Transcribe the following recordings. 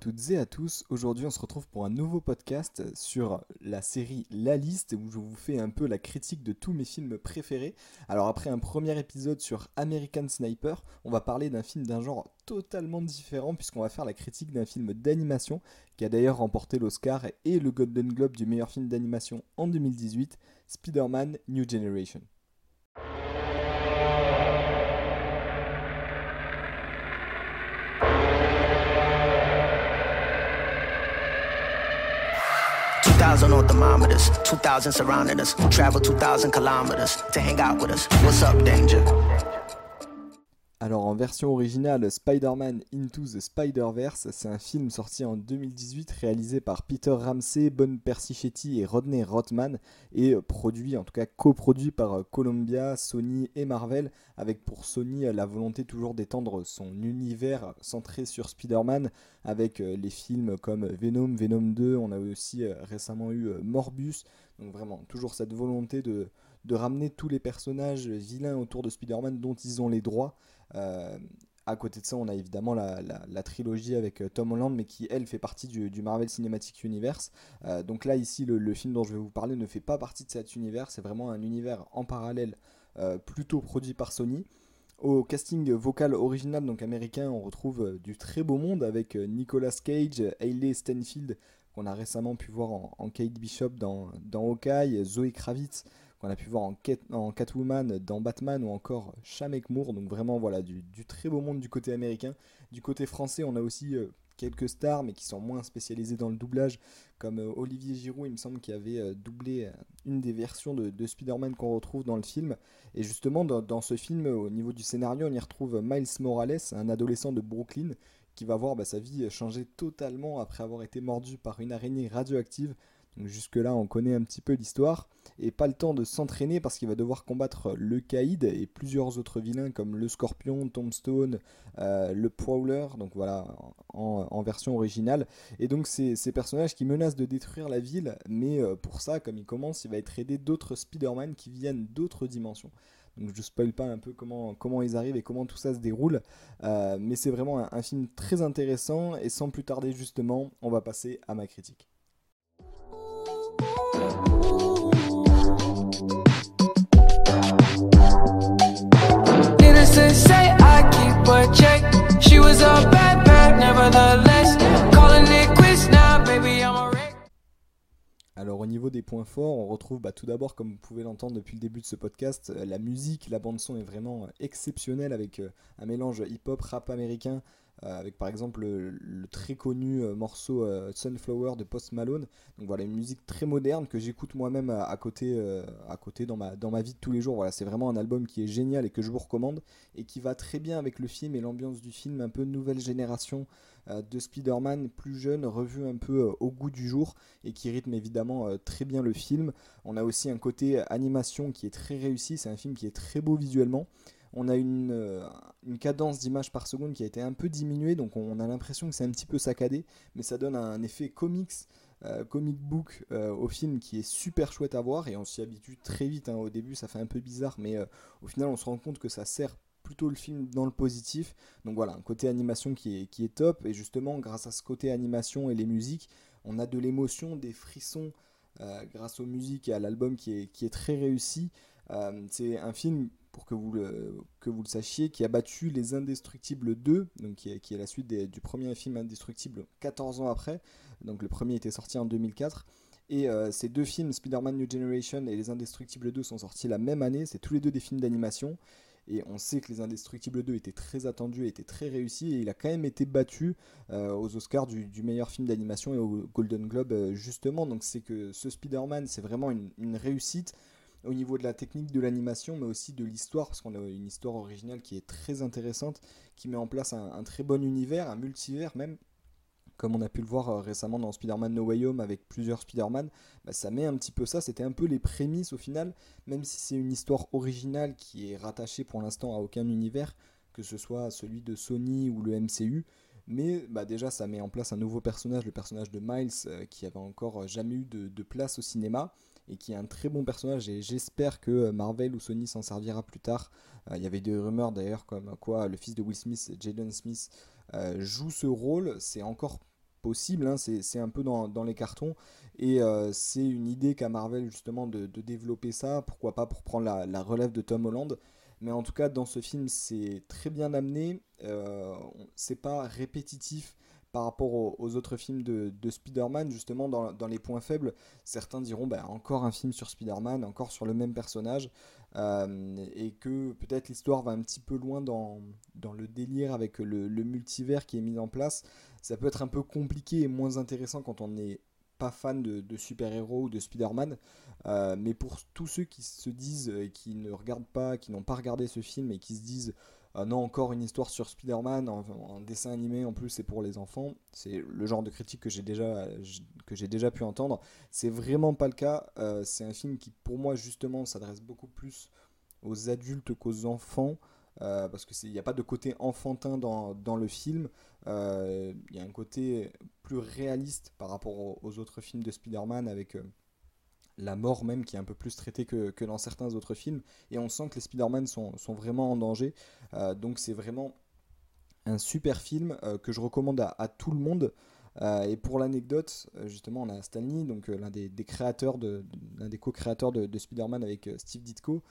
toutes et à tous, aujourd'hui on se retrouve pour un nouveau podcast sur la série La Liste où je vous fais un peu la critique de tous mes films préférés. Alors après un premier épisode sur American Sniper, on va parler d'un film d'un genre totalement différent puisqu'on va faire la critique d'un film d'animation qui a d'ailleurs remporté l'Oscar et le Golden Globe du meilleur film d'animation en 2018, Spider-Man New Generation. 2000 on thermometers, 2000 surrounding us. who Travel 2000 kilometers to hang out with us. What's up, danger? Alors en version originale, Spider-Man Into the Spider-Verse, c'est un film sorti en 2018 réalisé par Peter Ramsey, Bon Persichetti et Rodney Rothman et produit, en tout cas coproduit par Columbia, Sony et Marvel avec pour Sony la volonté toujours d'étendre son univers centré sur Spider-Man avec euh, les films comme Venom, Venom 2, on a aussi euh, récemment eu euh, Morbus, donc vraiment toujours cette volonté de, de ramener tous les personnages vilains autour de Spider-Man dont ils ont les droits. Euh, à côté de ça, on a évidemment la, trilogie avec euh, Tom Holland, mais qui, elle, fait partie du, Marvel Cinematic Universe. Euh, donc là, ici, le, film dont je vais vous parler ne fait pas partie de cet univers. C'est vraiment un univers en parallèle, plutôt produit par Sony. Au casting vocal original, donc américain, on retrouve du très beau monde avec Nicolas Cage, Hailey Stenfield, qu'on a récemment pu voir en, Kate Bishop dans, dans Hawkeye, Zoe Kravitz, qu'on a pu voir en, Catwoman, dans Batman ou encore Shamek Moore. Donc vraiment voilà du, très beau monde du côté américain. Du côté français, on a aussi euh, quelques stars mais qui sont moins spécialisées dans le doublage, comme euh, Olivier Giroud, il me semble, qui avait euh, doublé une des versions de, Spider-Man qu'on retrouve dans le film. Et justement, dans, ce film, au niveau du scénario, on y retrouve Miles Morales, un adolescent de Brooklyn, qui va voir bah, sa vie changer totalement après avoir été mordu par une araignée radioactive jusque-là, on connaît un petit peu l'histoire. Et pas le temps de s'entraîner parce qu'il va devoir combattre le Kaïd et plusieurs autres vilains comme le Scorpion, Tombstone, euh, le Prowler, donc voilà, en, version originale. Et donc ces, personnages qui menacent de détruire la ville, mais euh, pour ça, comme il commence, il va être aidé d'autres Spider-Man qui viennent d'autres dimensions. Donc je spoil pas un peu comment, comment ils arrivent et comment tout ça se déroule. Euh, mais c'est vraiment un film très intéressant et sans plus tarder justement, on va passer à ma critique. Des points forts, on retrouve bah, tout d'abord, comme vous pouvez l'entendre depuis le début de ce podcast, euh, la musique, la bande son est vraiment euh, exceptionnelle avec euh, un mélange hip-hop, rap américain, avec par exemple le, très connu euh, morceau euh, Sunflower de Post Malone. Donc voilà, une musique très moderne que j'écoute moi-même à, côté, à côté dans ma, dans ma vie de tous les jours. Voilà, c'est vraiment un album qui est génial et que je vous recommande et qui va très bien avec le film et l'ambiance du film, un peu nouvelle génération de Spider-Man plus jeune, revu un peu au goût du jour et qui rythme évidemment très bien le film. On a aussi un côté animation qui est très réussi, c'est un film qui est très beau visuellement on a euh, une, cadence d'image par seconde qui a été un peu diminuée, donc on a l'impression que c'est un petit peu saccadé, mais ça donne un effet comics, euh, comic book euh, au film qui est super chouette à voir, et on s'y habitue très vite. Hein. Au début, ça fait un peu bizarre, mais au final, on se rend compte que ça sert plutôt le film dans le positif. Donc voilà, un côté animation qui est, qui est top, et justement, grâce à ce côté animation et les musiques, on a de l'émotion, des frissons. grâce aux musiques et à l'album qui est, qui est très réussi. c'est un film pour que vous, le, que vous le sachiez, qui a battu Les Indestructibles 2, donc qui est, la suite du premier film Indestructible 14 ans après. Donc le premier était sorti en 2004. Et euh, ces deux films, Spider-Man New Generation et Les Indestructibles 2, sont sortis la même année. C'est tous les deux des films d'animation. Et on sait que Les Indestructibles 2 étaient très attendus, étaient très réussi. Et il a quand même été battu euh, aux Oscars du, meilleur film d'animation et au Golden Globe, euh, justement. Donc c'est que ce Spider-Man, c'est vraiment une réussite au niveau de la technique de l'animation, mais aussi de l'histoire, parce qu'on a une histoire originale qui est très intéressante, qui met en place un, très bon univers, un multivers même, comme on a pu le voir euh, récemment dans Spider-Man No Way Home avec plusieurs Spider-Man, bah, ça met un petit peu ça, c'était un peu les prémices au final, même si c'est une histoire originale qui est rattachée pour l'instant à aucun univers, que ce soit celui de Sony ou le MCU, mais bah, déjà ça met en place un nouveau personnage, le personnage de Miles, euh, qui avait encore jamais eu de place au cinéma, et qui est un très bon personnage et j'espère que euh, Marvel ou Sony s'en servira plus tard. Euh, il y avait des rumeurs d'ailleurs comme quoi le fils de Will Smith, Jaden Smith, euh, joue ce rôle. C'est encore possible, hein, c'est un peu dans, dans, les cartons, et c'est une idée qu'a Marvel justement de, développer ça, pourquoi pas pour prendre la, la, relève de Tom Holland, mais en tout cas dans ce film c'est très bien amené, c'est pas répétitif, par rapport aux, autres films de, Spider-Man, justement dans, les points faibles, certains diront bah, encore un film sur Spider-Man, encore sur le même personnage, euh, et que peut-être l'histoire va un petit peu loin dans, le délire avec le, multivers qui est mis en place. Ça peut être un peu compliqué et moins intéressant quand on n'est pas fan de, super-héros ou de Spider-Man, euh, mais pour tous ceux qui se disent qui ne regardent pas, qui n'ont pas regardé ce film et qui se disent euh, non, encore une histoire sur Spider-Man, en, dessin animé en plus, c'est pour les enfants. C'est le genre de critique que j'ai déjà, que j'ai déjà pu entendre. C'est vraiment pas le cas. Euh, c'est un film qui, pour moi, justement, s'adresse beaucoup plus aux adultes qu'aux enfants. Euh, parce qu'il n'y a pas de côté enfantin dans, dans le film. Il y a un côté plus réaliste par rapport aux, autres films de Spider-Man avec la mort même qui est un peu plus traitée que, dans certains autres films. Et on sent que les Spider-Man sont, vraiment en danger. Euh, donc c'est vraiment un super film euh, que je recommande à, tout le monde. Euh, et pour l'anecdote, justement, on a Stanley, donc l'un des, créateurs l'un des co-créateurs de, Spider-Man avec Steve Ditko,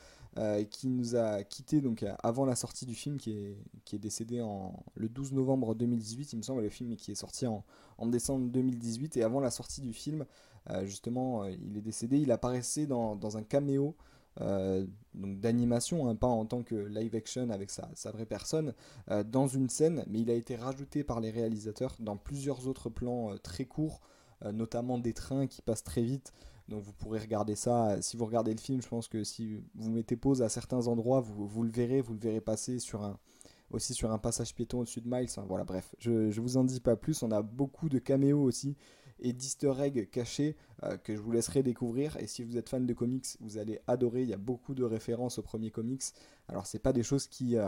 qui nous a quitté donc avant la sortie du film, qui est, décédé en le 12 novembre 2018, il me semble, le film qui est sorti en, décembre 2018. Et avant la sortie du film, euh, justement, euh, il est décédé. Il apparaissait dans, dans un caméo euh, donc d'animation, hein, pas en tant que live action avec sa, vraie personne, dans une scène, mais il a été rajouté par les réalisateurs dans plusieurs autres plans très courts, notamment des trains qui passent très vite. Donc vous pourrez regarder ça. Si vous regardez le film, je pense que si vous mettez pause à certains endroits, vous, le verrez, vous le verrez passer sur un, aussi sur un passage piéton au-dessus de Miles. voilà, bref, je, ne vous en dis pas plus. On a beaucoup de caméos aussi et d'easter eggs cachés euh, que je vous laisserai découvrir. Et si vous êtes fan de comics, vous allez adorer. Il y a beaucoup de références aux premiers comics. Alors, c'est pas des choses qui, euh,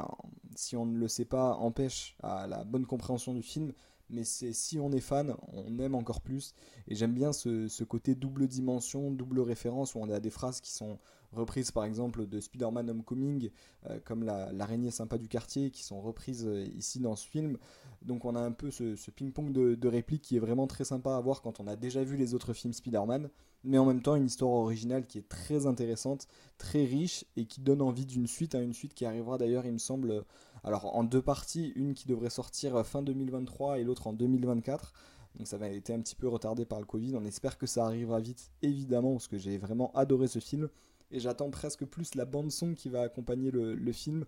si on ne le sait pas, empêchent à la bonne compréhension du film. Mais c'est si on est fan, on aime encore plus. Et j'aime bien ce, côté double dimension, double référence, où on a des phrases qui sont reprises par exemple de Spider-Man Homecoming, euh, comme l'araignée sympa du quartier, qui sont reprises euh, ici dans ce film. Donc on a un peu ce, ping-pong de, répliques qui est vraiment très sympa à voir quand on a déjà vu les autres films Spider-Man, mais en même temps une histoire originale qui est très intéressante, très riche et qui donne envie d'une suite, à une suite qui arrivera d'ailleurs il me semble, alors en deux parties, une qui devrait sortir fin 2023 et l'autre en 2024. Donc ça va été un petit peu retardé par le Covid. On espère que ça arrivera vite, évidemment, parce que j'ai vraiment adoré ce film et j'attends presque plus la bande son qui va accompagner le, film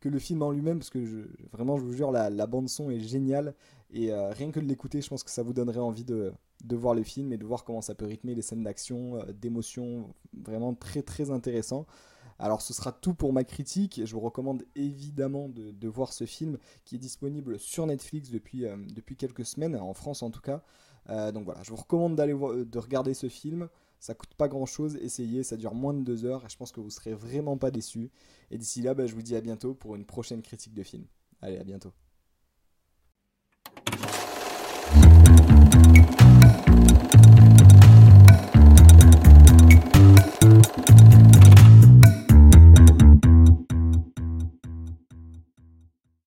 que le film en lui-même parce que vraiment je vous jure la, bande son est géniale et euh, rien que de l'écouter je pense que ça vous donnerait envie de, voir le film et de voir comment ça peut rythmer les scènes d'action, euh, d'émotion, vraiment très très intéressant. Alors ce sera tout pour ma critique. Je vous recommande évidemment de, voir ce film qui est disponible sur Netflix depuis, euh, quelques semaines, en France en tout cas. donc voilà, je vous recommande d'aller de regarder ce film. Ça coûte pas grand chose, essayez, ça dure moins de deux heures et je pense que vous serez vraiment pas déçus. Et d'ici là, bah, je vous dis à bientôt pour une prochaine critique de film. Allez, à bientôt.